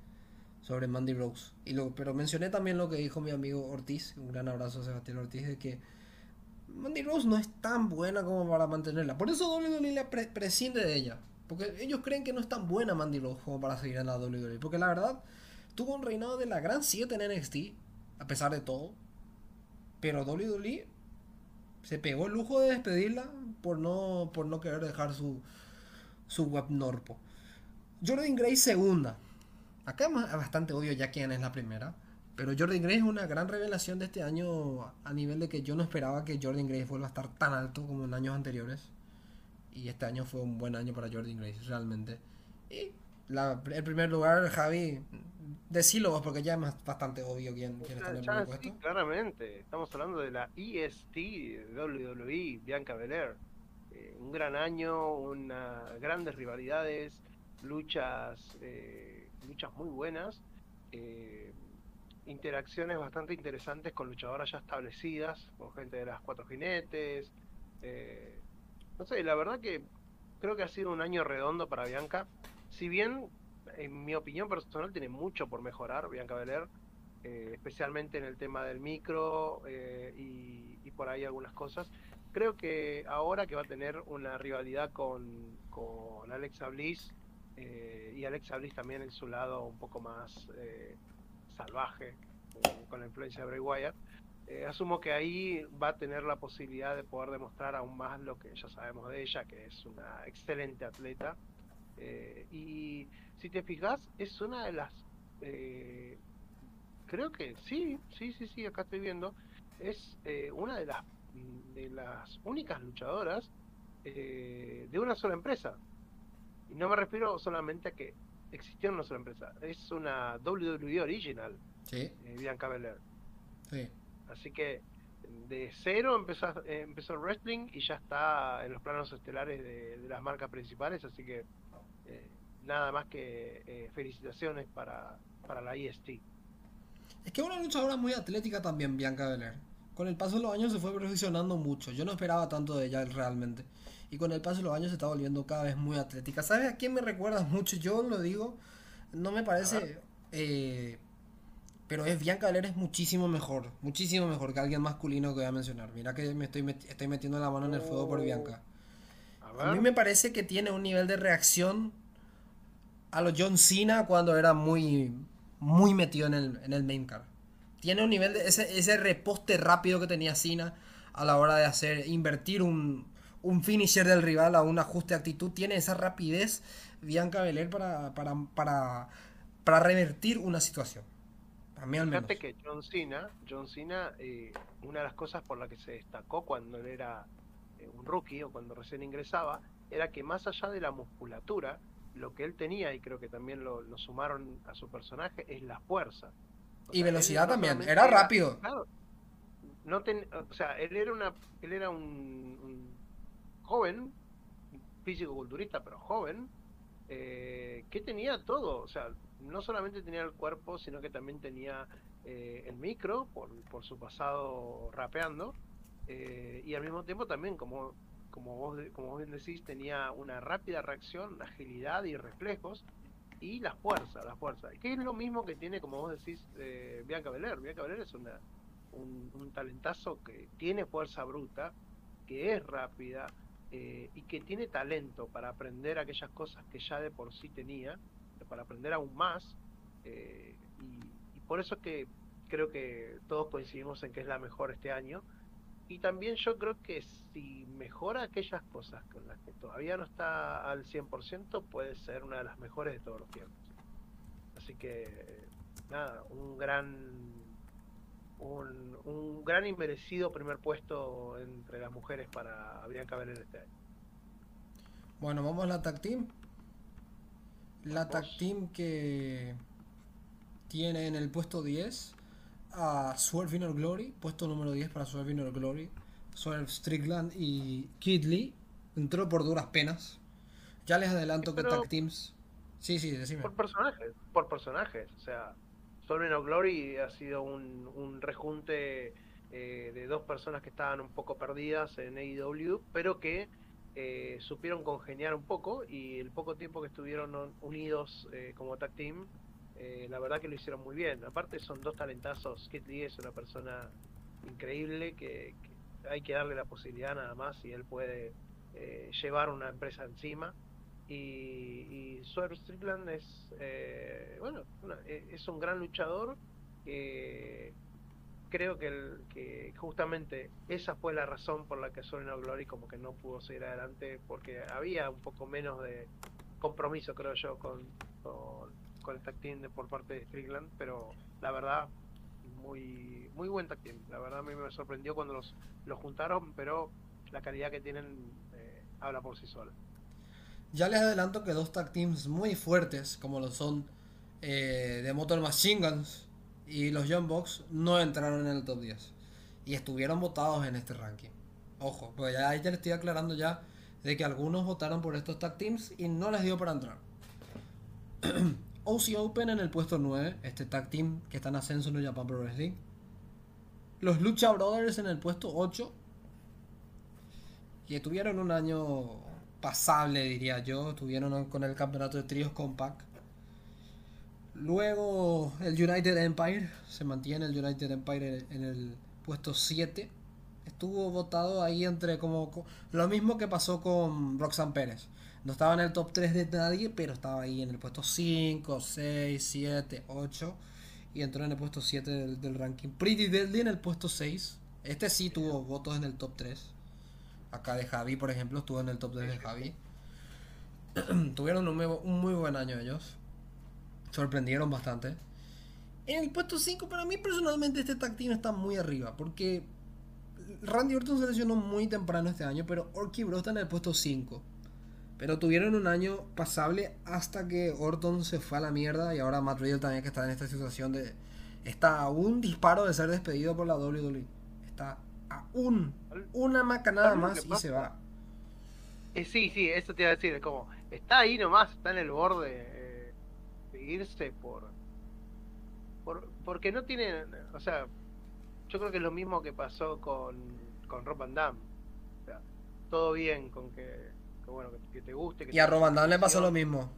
sobre Mandy Rose. Y lo, pero mencioné también lo que dijo mi amigo Ortiz, un gran abrazo a Sebastián Ortiz, de que Mandy Rose no es tan buena como para mantenerla. Por eso WWE le prescinde de ella. Porque ellos creen que no es tan buena Mandy Rose como para seguir en la WWE. Porque la verdad, tuvo un reinado de la gran 7 en NXT, a pesar de todo. Pero WWE se pegó el lujo de despedirla por no, por no querer dejar su, su web Norpo. Jordan Gray segunda. Acá es bastante obvio ya quién es la primera. Pero Jordan Gray es una gran revelación de este año a nivel de que yo no esperaba que Jordan Gray vuelva a estar tan alto como en años anteriores. Y este año fue un buen año para Jordan Gray, realmente. Y el primer lugar, Javi, decilo vos porque ya es bastante obvio quién, quién está en el primer puesto. Sí, claramente, estamos hablando de la EST WWE, Bianca Belair. Eh, un gran año, una, grandes rivalidades, luchas, eh, luchas muy buenas, eh, interacciones bastante interesantes con luchadoras ya establecidas, con gente de las cuatro jinetes. no sé, la verdad que creo que ha sido un año redondo para Bianca si bien, en mi opinión personal, tiene mucho por mejorar Bianca Belair, especialmente en el tema del micro y, por ahí algunas cosas. Creo que ahora que va a tener una rivalidad con, con Alexa Bliss, eh, y Alexa Bliss también en su lado un poco más salvaje, con la influencia de Bray Wyatt, asumo que ahí va a tener la posibilidad de poder demostrar aún más lo que ya sabemos de ella, que es una excelente atleta eh, y si te fijas, es una de las... Eh, creo que sí, sí, sí, sí, acá estoy viendo. Es eh, una de las, de las únicas luchadoras de una sola empresa. Y no me refiero solamente a que existió una sola empresa. Es una WWE original. Sí. Bianca Belair. Sí. Así que de cero empezó, empezó el wrestling y ya está en los planos estelares de, de las marcas principales. Así que eh, nada más que eh, felicitaciones para, para la IST. Es que es una luchadora muy atlética también, Bianca Belair. Con el paso de los años se fue perfeccionando mucho. Yo no esperaba tanto de ella realmente. Y con el paso de los años se está volviendo cada vez muy atlética. ¿Sabes a quién me recuerda mucho? Yo lo digo, no me parece... Eh, pero es Bianca Belair es muchísimo mejor. Muchísimo mejor que alguien masculino que voy a mencionar. Mira que me estoy, estoy metiendo la mano en el fuego por oh. Bianca. A mí me parece que tiene un nivel de reacción a lo John Cena cuando era muy muy metido en el, en el main card. Tiene un nivel de ese, ese reposte rápido que tenía Cena a la hora de hacer, invertir un, un finisher del rival a un ajuste de actitud. Tiene esa rapidez Bianca Belair para, para, para, para revertir una situación. A mí. Fíjate que John Cena, John Cena eh, una de las cosas por las que se destacó cuando él era eh, un rookie o cuando recién ingresaba, era que más allá de la musculatura, lo que él tenía, y creo que también lo, lo sumaron a su personaje, es la fuerza. O y sea, velocidad también. Era rápido. Claro, no ten- o sea, él era una, él era un, un joven, físico-culturista, pero joven, eh, que tenía todo, o sea, no solamente tenía el cuerpo, sino que también tenía eh, el micro por, por su pasado rapeando, eh, y al mismo tiempo también, como, como, vos, como vos bien decís, tenía una rápida reacción, agilidad y reflejos, y la fuerza, la fuerza, que es lo mismo que tiene, como vos decís, eh, Bianca Belair. Bianca Belair es una, un, talentazo que tiene fuerza bruta, que es rápida eh, y que tiene talento para aprender aquellas cosas que ya de por sí tenía, para aprender aún más. eh, y, y por eso es que creo que todos coincidimos en que es la mejor este año. Y también yo creo que si mejora aquellas cosas con las que todavía no está al 100%, puede ser una de las mejores de todos los tiempos. Así que, nada, un gran un, un gran y merecido primer puesto entre las mujeres para Bianca Belair este año. Bueno, vamos a la tag team. La tag team que tiene en el puesto 10 a Swerve Inner Glory, puesto número 10 para Swerve Inner Glory, Swerve Strickland y Kid Lee. Entró por duras penas. Ya les adelanto que tag teams. Sí, sí, decime. Por personajes, por personajes. O sea, Sovereign of Glory ha sido un, un rejunte eh, de dos personas que estaban un poco perdidas en AEW, pero que eh, supieron congeniar un poco y el poco tiempo que estuvieron un- unidos eh, como tag team, eh, la verdad que lo hicieron muy bien. Aparte son dos talentazos. Kid Lee es una persona increíble que, hay que darle la posibilidad nada más y él puede eh, llevar una empresa encima. Y, y Swerve Strickland es, eh, bueno, e- es un gran luchador que creo que, el- que justamente esa fue la razón por la que Soren Glory como que no pudo seguir adelante porque había un poco menos de compromiso creo yo con, con el tag team de- por parte de Strickland pero la verdad muy muy buen tag team la verdad a mí me sorprendió cuando los, los juntaron pero la calidad que tienen eh, habla por sí sola Ya les adelanto que dos tag teams muy fuertes, como lo son eh, The Motor Machine Guns y los Young Bucks, no entraron en el top 10. Y estuvieron votados en este ranking. Ojo, pues ya, ya les estoy aclarando ya de que algunos votaron por estos tag teams y no les dio para entrar. (clears throat) OC Open en el puesto 9, este tag team que está en ascenso en el Japan Pro Wrestling. Los Lucha Brothers en el puesto 8, que tuvieron un año pasable, diría yo. Tuvieron con el campeonato de tríos compact. Luego el United Empire, se mantiene el United Empire en el puesto 7. Estuvo votado ahí entre como co- lo mismo que pasó con Roxanne Pérez. No estaba en el top 3 de nadie, pero estaba ahí en el puesto 5, 6, 7, 8. Y entró en el puesto 7 del, del ranking. Pretty Deadly en el puesto 6. Este sí tuvo votos en el top 3. Acá de Javi, por ejemplo, estuvo en el top 3 de Javi. (clears throat) Tuvieron un muy, un muy buen año ellos. Sorprendieron bastante. En el puesto 5, para mí personalmente este tag team está muy arriba. Porque Randy Orton se lesionó muy temprano este año, pero Orky Bro está en el puesto 5. Pero tuvieron un año pasable hasta que Orton se fue a la mierda y ahora Matt Riddle también que está en esta situación de... Está a un disparo de ser despedido por la WWE. Está a un, una macanada ¿Sabes lo más y se va. Eh, sí, sí, eso te iba a decir, es como, está ahí nomás, está en el borde eh, de irse por, por, porque no tiene, o sea, yo creo que es lo mismo que pasó con, con Rob Van Damme. O sea, todo bien con que bueno, que, que te guste. Que Y a Roman Damm le pasó lo mismo.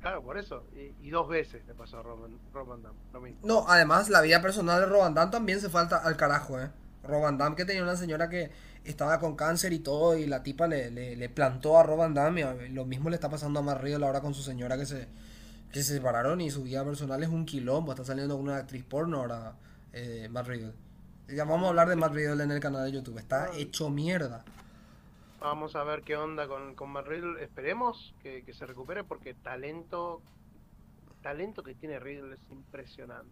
Claro, por eso, y, y dos veces le pasó a Rob Van Damme, lo mismo. No, además la vida personal de Roban Damm también se falta al carajo, eh. Roban Damm que tenía una señora que estaba con cáncer y todo y la tipa le, le, le plantó a Roban Damm y lo mismo le está pasando a Matt Riddle ahora con su señora que se Que se separaron y su vida personal es un quilombo. Está saliendo con una actriz porno ahora, eh, Matt Riddle. Ya vamos a hablar de Matt Riddle en el canal de YouTube. Está Ah. hecho mierda. Vamos a ver qué onda con, con Riddle. Esperemos que, que se recupere porque talento, talento que tiene Riddle es impresionante.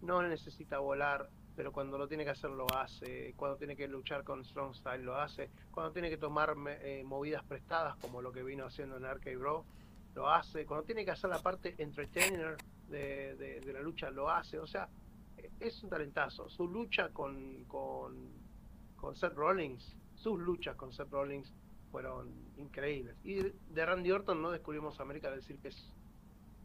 No necesita volar, pero cuando lo tiene que hacer lo hace. Cuando tiene que luchar con Strong Style lo hace. Cuando tiene que tomar eh, movidas prestadas como lo que vino haciendo en Arcade Bro lo hace. Cuando tiene que hacer la parte entertainer de, de- de la lucha lo hace. O sea, es un talentazo. Su lucha con, con, con Seth Rollins, sus luchas con Seth Rollins fueron increíbles. Y de Randy Orton no descubrimos América al decir que es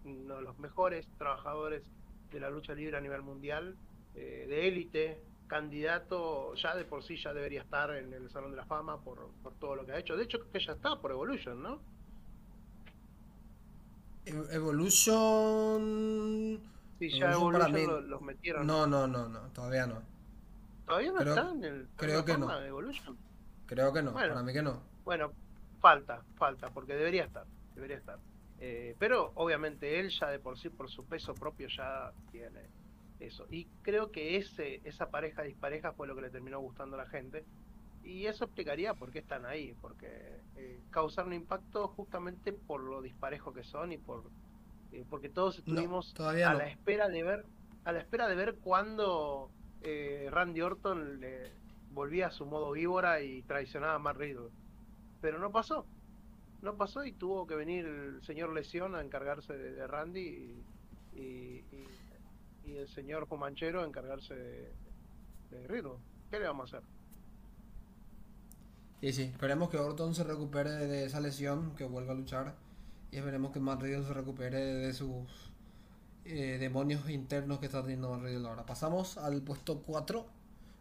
uno de los mejores trabajadores de la lucha libre a nivel mundial, eh, de élite, candidato, ya de por sí ya debería estar en el Salón de la Fama por, por todo lo que ha hecho. De hecho, creo que ya está por Evolution, ¿no? Evolution. Sí, ya Evolution lo- los metieron. No, no, no, no. Todavía no. ¿Todavía no está en el creo que no. De Evolution? Creo que no. Bueno. Para mí que no. Bueno, falta, falta, porque debería estar, debería estar. Eh, pero obviamente él ya de por sí, por su peso propio, ya tiene eso. Y creo que ese, esa pareja dispareja fue lo que le terminó gustando a la gente. Y eso explicaría por qué están ahí, porque eh, causaron impacto justamente por lo disparejo que son y por eh, porque todos No, estuvimos a la espera de ver a la espera de ver cuándo eh, Randy Orton le volvía a su modo víbora y traicionaba a Matt Riddle. Pero no pasó. No pasó y tuvo que venir el señor Lesión a encargarse de, Randy y, el señor Comanchero a encargarse de, de Riddle. ¿Qué le vamos a hacer? Y sí, esperemos que Orton se recupere de esa lesión, que vuelva a luchar. Y esperemos que Matt Riddle se recupere de sus eh, demonios internos que está teniendo Matt Riddle ahora. Pasamos al puesto 4.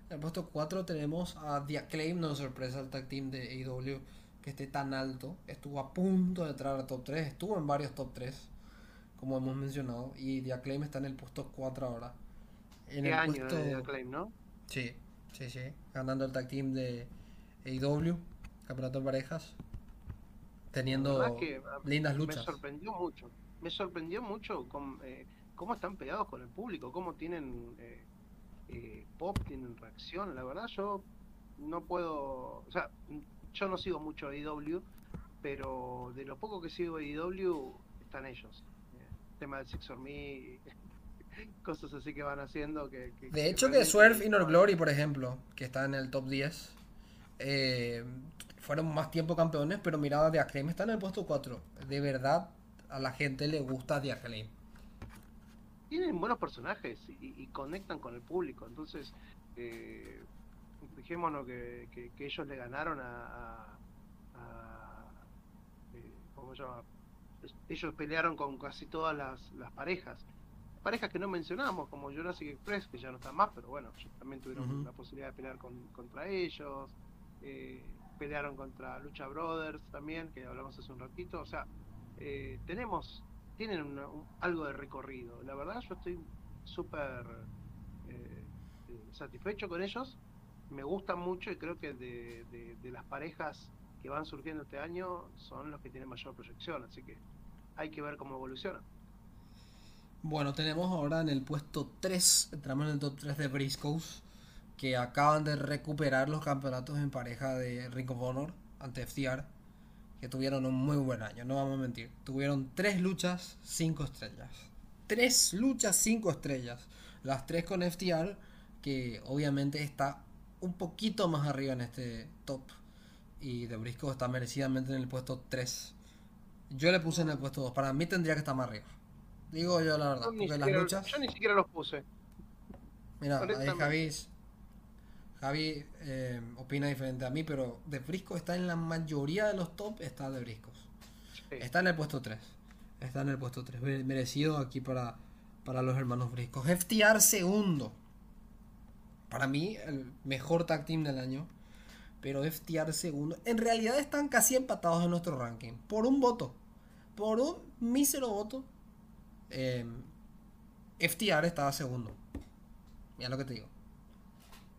En el puesto 4 tenemos a The Acclaim, no es sorpresa el tag team de AEW que esté tan alto. Estuvo a punto de entrar al top 3, estuvo en varios top 3, como hemos mencionado. Y The Acclaim está en el puesto 4 ahora. En ¿Qué el año puesto... de Acclaim, no? Sí, sí, sí. Ganando el tag team de AEW, campeonato de parejas. Teniendo que, ah, lindas Me luchas. sorprendió mucho. Me sorprendió mucho con, eh, cómo están pegados con el público, cómo tienen eh, eh, pop, tienen reacción. La verdad, yo no puedo. O sea, yo no sigo mucho AEW, pero de lo poco que sigo AEW están ellos. Eh, tema del Six or Me, (laughs) cosas así que van haciendo. Que, que- De hecho, que realmente- Swerve Inner Glory, por ejemplo, que está en el top 10, eh, fueron más tiempo campeones, pero miraba The Acclaim está en el puesto 4. De verdad, a la gente le gusta The Acclaim. Tienen buenos personajes y, y conectan con el público. Entonces, eh, fijémonos que, que- que ellos le ganaron a. a- a- eh, ¿Cómo se llama? Ellos pelearon con casi todas las, las parejas. Parejas que no mencionamos, como Jurassic Express, que ya no están más, pero bueno, también tuvieron Ujú. la posibilidad de pelear con- contra ellos. eh, pelearon contra Lucha Brothers también, que hablamos hace un ratito. O sea, eh, tenemos tienen algo de recorrido. La verdad, yo estoy súper eh, eh, satisfecho con ellos. Me gustan mucho y creo que de, las parejas que van surgiendo este año son los que tienen mayor proyección. Así que hay que ver cómo evoluciona. Bueno, tenemos ahora en el puesto 3, entramos en el top 3 de Briscoes, que acaban de recuperar los campeonatos en pareja de Ring of Honor ante FTR, que tuvieron un muy buen año, no vamos a mentir. Tuvieron 3 luchas, 5 estrellas. 3 luchas, 5 estrellas. Las 3 con FTR, que obviamente está un poquito más arriba en este top. Y de Briscoe está merecidamente en el puesto 3. Yo le puse en el puesto 2. Para mí tendría que estar más arriba. Digo yo la verdad, Yo las luchas. yo ni siquiera los puse. Mira, ahí honestamente. Javi, eh, opina diferente a mí, pero De Brisco está en la mayoría de los top, está De Briscos. Sí. Está en el puesto 3. Está en el puesto 3. Mere- Merecido aquí para, para los hermanos Briscos. FTR segundo. Para mí, el mejor tag team del año. Pero FTR segundo. En realidad están casi empatados en nuestro ranking. Por un voto. Por un mísero voto. eh, FTR estaba segundo. Mira lo que te digo.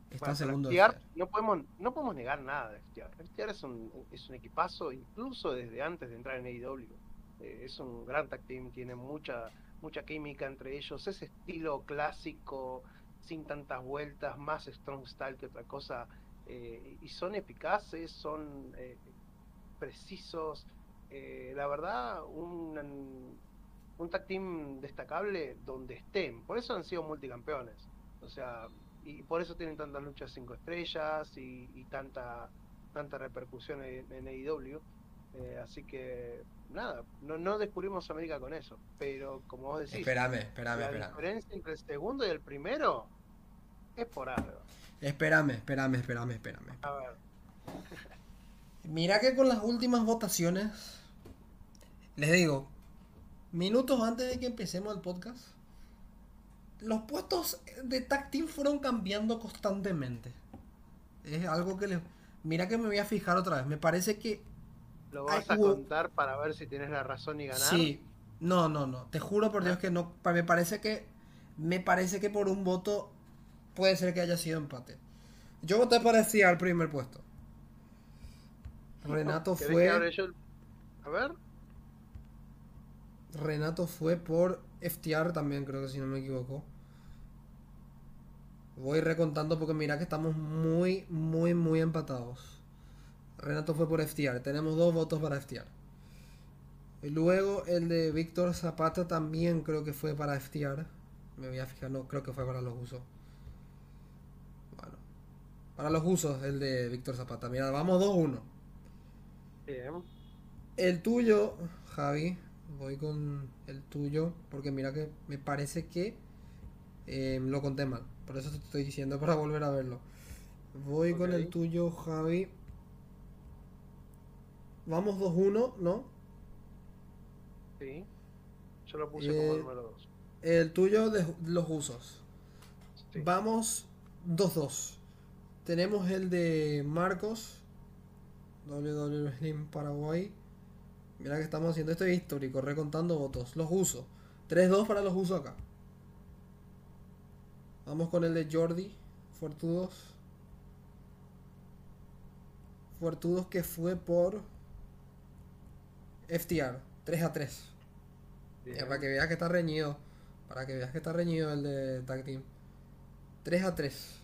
Está segundo. FTR, FTR. no podemos no podemos negar nada de FTR. FTR es un, es un equipazo incluso desde antes de entrar en AEW. eh, es un gran tag team, tiene mucha, mucha química entre ellos, ese estilo clásico, sin tantas vueltas, más strong style que otra cosa, eh, y son eficaces, son eh, precisos, la verdad, un, un tag team destacable donde estén, por eso han sido multicampeones, o sea, y por eso tienen tantas luchas cinco estrellas y, tanta tanta repercusión en, en AEW. Eh, así que, nada, no, no descubrimos América con eso. Pero, como vos decís, espérame, espérame, la diferencia entre el segundo y el primero es por algo. Espérame, espérame, espérame, espérame. A ver. (laughs) Mira que con las últimas votaciones, les digo, minutos antes de que empecemos el podcast, los puestos de tag team fueron cambiando constantemente. Es algo que les... Mira que me voy a fijar otra vez. Me parece que ¿Lo vas a contar para ver si tienes la razón y ganar? Sí. No, no, no. Te juro por Dios que no. Me parece que. Me parece que por un voto puede ser que haya sido empate. Yo voté para al primer puesto. (laughs) Renato fue. A ver. Renato fue por FTR también, creo que si no me equivoco. Voy recontando porque mira que estamos muy, muy, muy empatados. Renato fue por FTR. Tenemos dos votos para FTR. Y luego el de Víctor Zapata también creo que fue para FTR. Me voy a fijar, no, creo que fue para los usos. Bueno. Para los usos, el de Víctor Zapata. Mira, vamos 2-1. Bien. El tuyo, Javi. Voy con el tuyo. Porque mira que me parece que eh, lo conté mal. Por eso te estoy diciendo (laughs) para volver a verlo. Voy con el tuyo, Javi. Vamos 2-1, ¿no? Sí. Yo lo puse como número 2. El tuyo de los usos. Vamos 2-2. Tenemos el de Marcos. WWE Slim Paraguay. Mira que estamos haciendo esto histórico, recontando votos. Los usos. 3-2 para los usos acá. Vamos con el de Jordi. Fortudos. Fortudos que fue por FTR, 3 a 3. para que veas que está reñido. Para que veas que está reñido el de Tag Team. 3 a 3.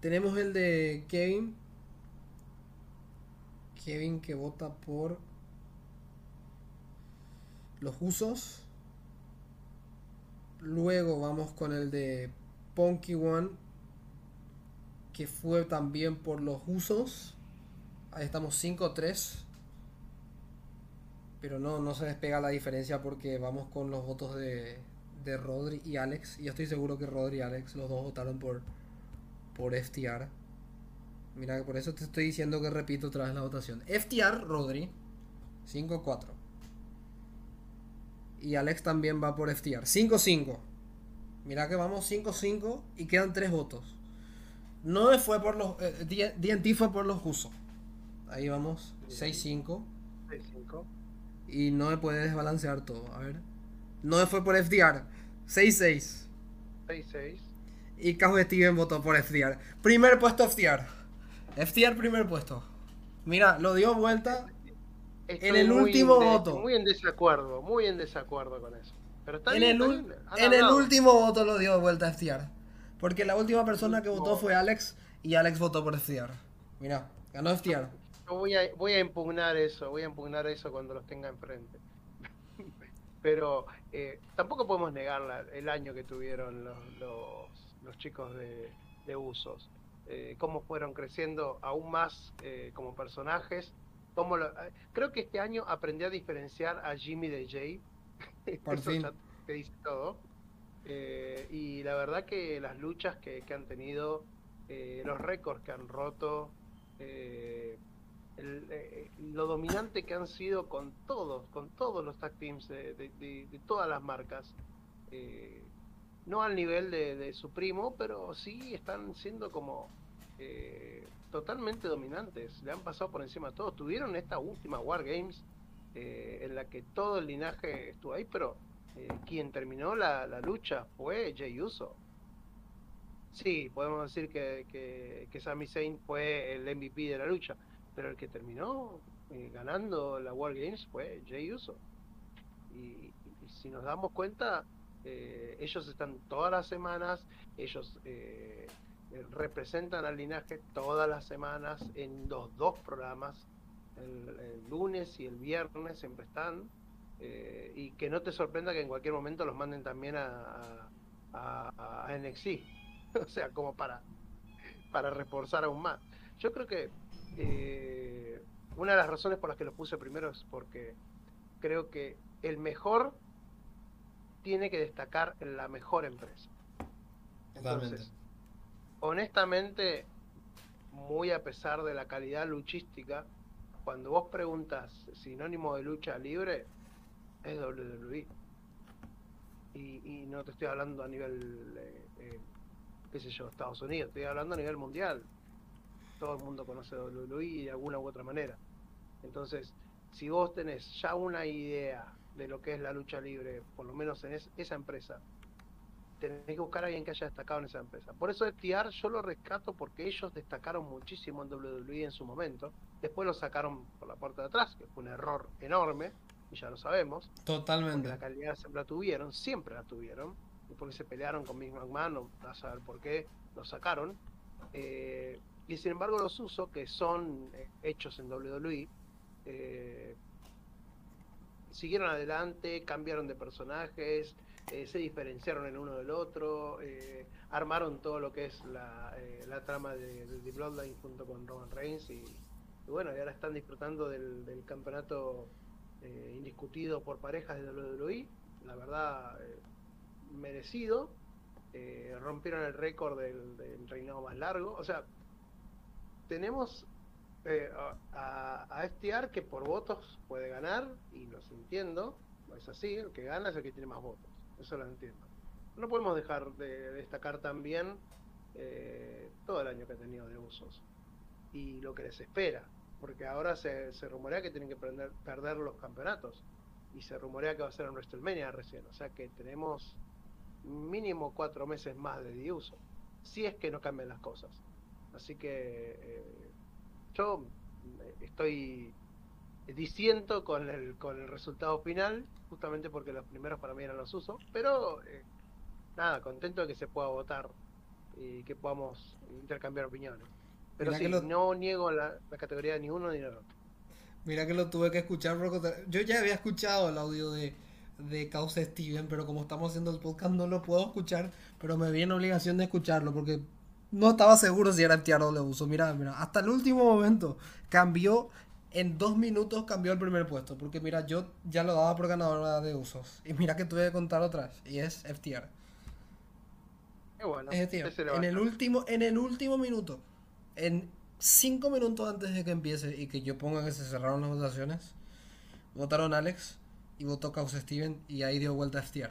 Tenemos el de Kevin. Kevin que vota por los usos. Luego vamos con el de Punky One. Que fue también por los usos. Ahí estamos 5-3. Pero no, no se despega la diferencia porque vamos con los votos de, de Rodri y Alex. Y yo estoy seguro que Rodri y Alex, los dos votaron por, por FTR. Mira, por eso te estoy diciendo que repito otra vez la votación. FTR, Rodri, 5-4. Y Alex también va por FTR, 5-5. Mira que vamos 5-5 y quedan 3 votos. No fue por los. Eh, DNT fue por los usos. Ahí vamos, 6-5. 6-5. Y no me puede desbalancear todo. A ver. No fue por FDR. 6-6. 6-6. Y Cajo Steven votó por FDR. Primer puesto FDR. FDR primer puesto. Mira, lo dio vuelta en el último voto. Muy en desacuerdo, muy en desacuerdo con eso. Pero está en el, en el último voto lo dio vuelta FDR. Porque la última persona que votó fue Alex y Alex votó por FDR. Mira, ganó FDR voy a, voy a impugnar eso, voy a impugnar eso cuando los tenga enfrente. (laughs) Pero eh, tampoco podemos negar el año que tuvieron los, los, chicos de, de Usos. Eh, cómo fueron creciendo aún más eh, como personajes. Cómo creo que este año aprendí a diferenciar a Jimmy de Jay. (laughs) Por fin. te dice todo. y la verdad que las luchas que, que han tenido, los récords que han roto, eh, lo dominante que han sido con todos, con todos los tag teams de, todas las marcas. Eh, no al nivel de, su primo, pero sí están siendo como eh, totalmente dominantes. Le han pasado por encima a todos. Tuvieron esta última War Games en la que todo el linaje estuvo ahí, pero quien terminó la, lucha fue Jay Uso. Sí, podemos decir que, que, que Sami Zayn fue el MVP de la lucha, pero el que terminó eh, ganando la World Games fue Jay Uso. Y, si nos damos cuenta, eh, ellos están todas las semanas, ellos eh, representan al linaje todas las semanas en los dos programas, el, lunes y el viernes siempre están. y que no te sorprenda que en cualquier momento los manden también a, a, a NXT. (laughs) o sea, como para, para reforzar aún más. Yo creo que eh, una de las razones por las que lo puse primero es porque creo que el mejor tiene que destacar en la mejor empresa. Entonces, honestamente, muy a pesar de la calidad luchística, cuando vos preguntas sinónimo de lucha libre, es WWE. Y, y no te estoy hablando a nivel, eh, eh, qué sé yo, Estados Unidos, estoy hablando a nivel mundial todo el mundo conoce WWE de alguna u otra manera. Entonces, si vos tenés ya una idea de lo que es la lucha libre, por lo menos en esa empresa, tenés que buscar a alguien que haya destacado en esa empresa. Por eso FTR yo lo rescato porque ellos destacaron muchísimo en WWE en su momento. Después lo sacaron por la puerta de atrás, que fue un error enorme, y ya lo sabemos. Totalmente. La calidad siempre la tuvieron, siempre la tuvieron. Y porque se pelearon con Mick McMahon, no vas a saber por qué, lo sacaron. Eh, y sin embargo los usos que son eh, hechos en WWE eh, siguieron adelante, cambiaron de personajes, eh, se diferenciaron el uno del otro, armaron todo lo que es la, trama de, The Bloodline junto con Roman Reigns y, bueno, y ahora están disfrutando del, campeonato indiscutido por parejas de WWE, la verdad merecido, rompieron el récord del reinado más largo, o sea, tenemos eh, a, a FTR que por votos puede ganar, y los entiendo, es así, el que gana es el que tiene más votos, eso lo entiendo. No podemos dejar de destacar también eh, todo el año que ha tenido de usos y lo que les espera, porque ahora se, se rumorea que tienen que perder los campeonatos y se rumorea que va a ser en WrestleMania recién, o sea que tenemos mínimo cuatro meses más de uso, si es que no cambian las cosas. Así que eh, yo estoy diciendo con el, con el resultado final, justamente porque los primeros para mí eran los usos, pero eh, nada, contento de que se pueda votar y que podamos intercambiar opiniones. Pero sí, no niego la, categoría de ni uno ni del otro. Mira que lo tuve que escuchar, yo ya había escuchado el audio de, de Causa Steven, pero como estamos haciendo el podcast no lo puedo escuchar, pero me viene obligación de escucharlo porque no estaba seguro si era FTR o uso. Mira, mira, hasta el último momento cambió. En dos minutos cambió el primer puesto. Porque mira, yo ya lo daba por ganadora de usos. Y mira que tuve que contar otra vez. Y es FTR. Qué bueno. Es FTR. En el, último, en el último minuto. En cinco minutos antes de que empiece y que yo ponga que se cerraron las votaciones. Votaron Alex y votó Causa Steven. Y ahí dio vuelta a FTR.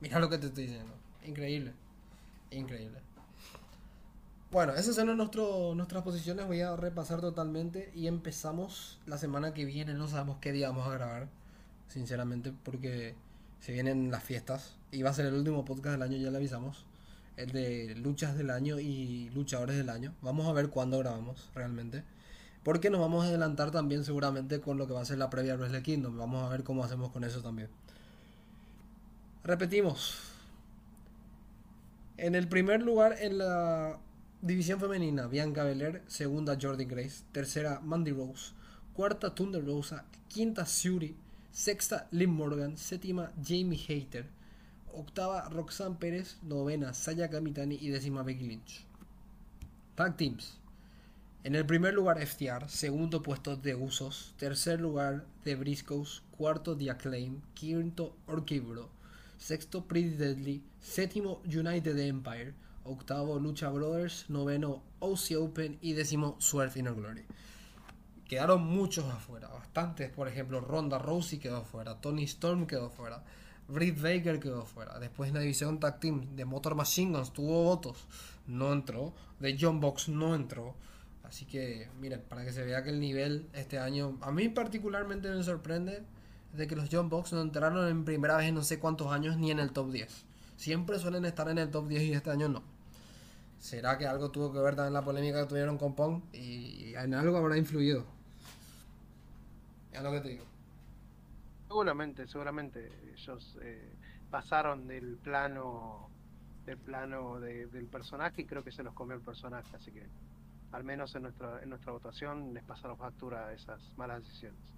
Mira lo que te estoy diciendo. Increíble. Increíble. Bueno, esas son nuestro, nuestras posiciones. Voy a repasar totalmente. Y empezamos la semana que viene. No sabemos qué día vamos a grabar. Sinceramente, porque se vienen las fiestas. Y va a ser el último podcast del año, ya le avisamos. El de luchas del año y luchadores del año. Vamos a ver cuándo grabamos realmente. Porque nos vamos a adelantar también seguramente con lo que va a ser la previa Wrestle Kingdom. Vamos a ver cómo hacemos con eso también. Repetimos. En el primer lugar, en la División femenina, Bianca Belair. Segunda, Jordan Grace. Tercera, Mandy Rose. Cuarta, Thunder Rosa. Quinta, Shuri. Sexta, Liv Morgan. Séptima, Jamie Hater. Octava, Roxanne Pérez. Novena, Saya Kamitani. Y décima, Becky Lynch. Tag Teams. En el primer lugar, FTR. Segundo puesto, de Usos. Tercer lugar, The Briscoes. Cuarto, The Acclaim. Quinto, Orkibro. Sexto, Pretty Deadly. Séptimo, United Empire octavo Lucha Brothers, noveno OC Open y décimo Swerve Inner Glory. Quedaron muchos afuera, bastantes, por ejemplo Ronda Rousey quedó afuera, Tony Storm quedó afuera, Britt Baker quedó afuera, después en la división Tag Team de Motor Machine Guns tuvo votos, no entró, de John Box no entró, así que miren, para que se vea que el nivel este año, a mí particularmente me sorprende de que los John Box no entraron en primera vez en no sé cuántos años ni en el top 10. Siempre suelen estar en el top 10 y este año no. ¿Será que algo tuvo que ver también la polémica que tuvieron con Pong? Y, en algo habrá influido. Es lo que te digo. Seguramente, seguramente ellos eh, pasaron del plano del plano del personaje y creo que se los comió el personaje, así que al menos en nuestra, en nuestra votación les pasaron factura a esas malas decisiones.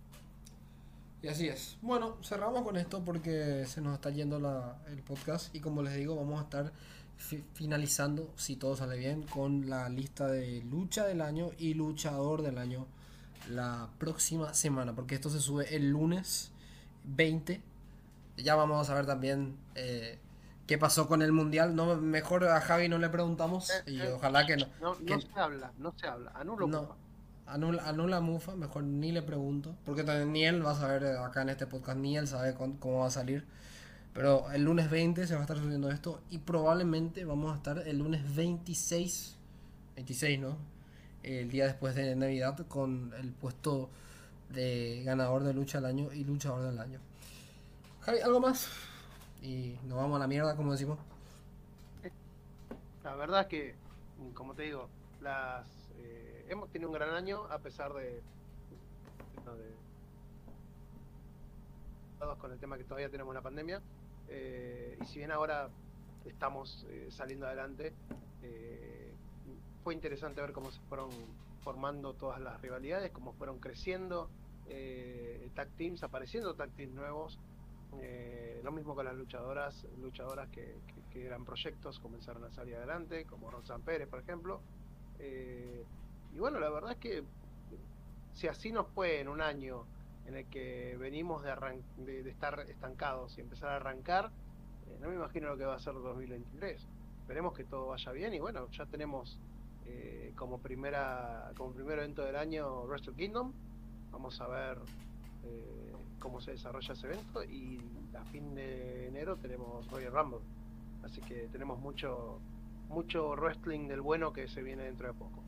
Y así es. Bueno, cerramos con esto porque se nos está yendo la, el podcast y como les digo, vamos a estar finalizando, si todo sale bien, con la lista de lucha del año y luchador del año la próxima semana, porque esto se sube el lunes 20. Ya vamos a saber también eh, qué pasó con el mundial. No, mejor a Javi no le preguntamos eh, y eh, ojalá que no. No, se habla, no se habla. Anulo no, Anula, anula Mufa, mejor ni le pregunto. Porque también ni él va a saber acá en este podcast, ni él sabe cómo va a salir. Pero el lunes 20 se va a estar subiendo esto y probablemente vamos a estar el lunes 26, 26, ¿no? El día después de Navidad con el puesto de ganador de lucha del año y luchador del año. Javi, ¿algo más? Y nos vamos a la mierda, como decimos. La verdad es que, como te digo, las eh, hemos tenido un gran año a pesar de, de con el tema que todavía tenemos la pandemia. Eh, y si bien ahora estamos eh, saliendo adelante, eh, fue interesante ver cómo se fueron formando todas las rivalidades, cómo fueron creciendo tag teams, apareciendo tag teams nuevos. lo mismo con las luchadoras, luchadoras que, eran proyectos, comenzaron a salir adelante, como Roxanne Pérez, por ejemplo. Y bueno, la verdad es que si así nos fue en un año en el que venimos de, de, estar estancados y empezar a arrancar, eh, no me imagino lo que va a ser 2023. Esperemos que todo vaya bien y bueno, ya tenemos eh, como primera como primer evento del año Wrestle Kingdom. Vamos a ver eh, cómo se desarrolla ese evento y a fin de enero tenemos Royal Rumble. Así que tenemos mucho mucho wrestling del bueno que se viene dentro de poco.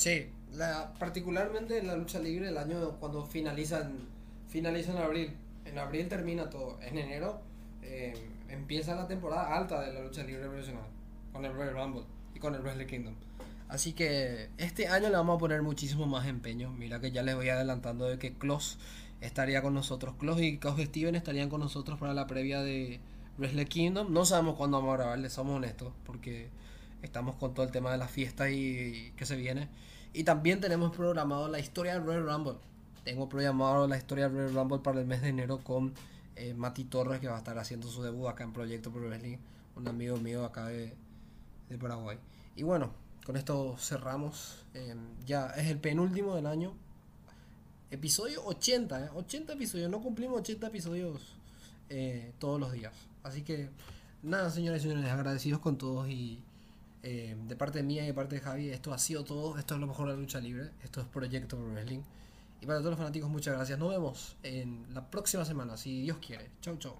Sí, la, particularmente en la lucha libre el año cuando finalizan finaliza en abril. En abril termina todo. En enero eh, empieza la temporada alta de la lucha libre profesional. Con el Royal Rumble y con el Wrestle Kingdom. Así que este año le vamos a poner muchísimo más empeño. Mira que ya les voy adelantando de que Klaus estaría con nosotros. Klaus y Klaus Steven estarían con nosotros para la previa de Wrestle Kingdom. No sabemos cuándo vamos a grabar, les somos honestos. Porque estamos con todo el tema de la fiesta y, y que se viene. Y también tenemos programado la historia del Royal Rumble tengo programado la historia de Royal Rumble para el mes de enero con eh, Mati Torres, que va a estar haciendo su debut acá en Proyecto Pro Wrestling, un amigo mío acá de, Paraguay. Y bueno, con esto cerramos. Eh, ya es el penúltimo del año. Episodio 80, ¿eh? 80 episodios. No cumplimos 80 episodios eh, todos los días. Así que, nada, señores y señores, agradecidos con todos y de parte mía y de parte de Javi, esto ha sido todo. Esto es lo mejor de la lucha libre. Esto es Proyecto Pro Wrestling. Y para todos los fanáticos, muchas gracias. Nos vemos en la próxima semana, si Dios quiere. Chau, chau.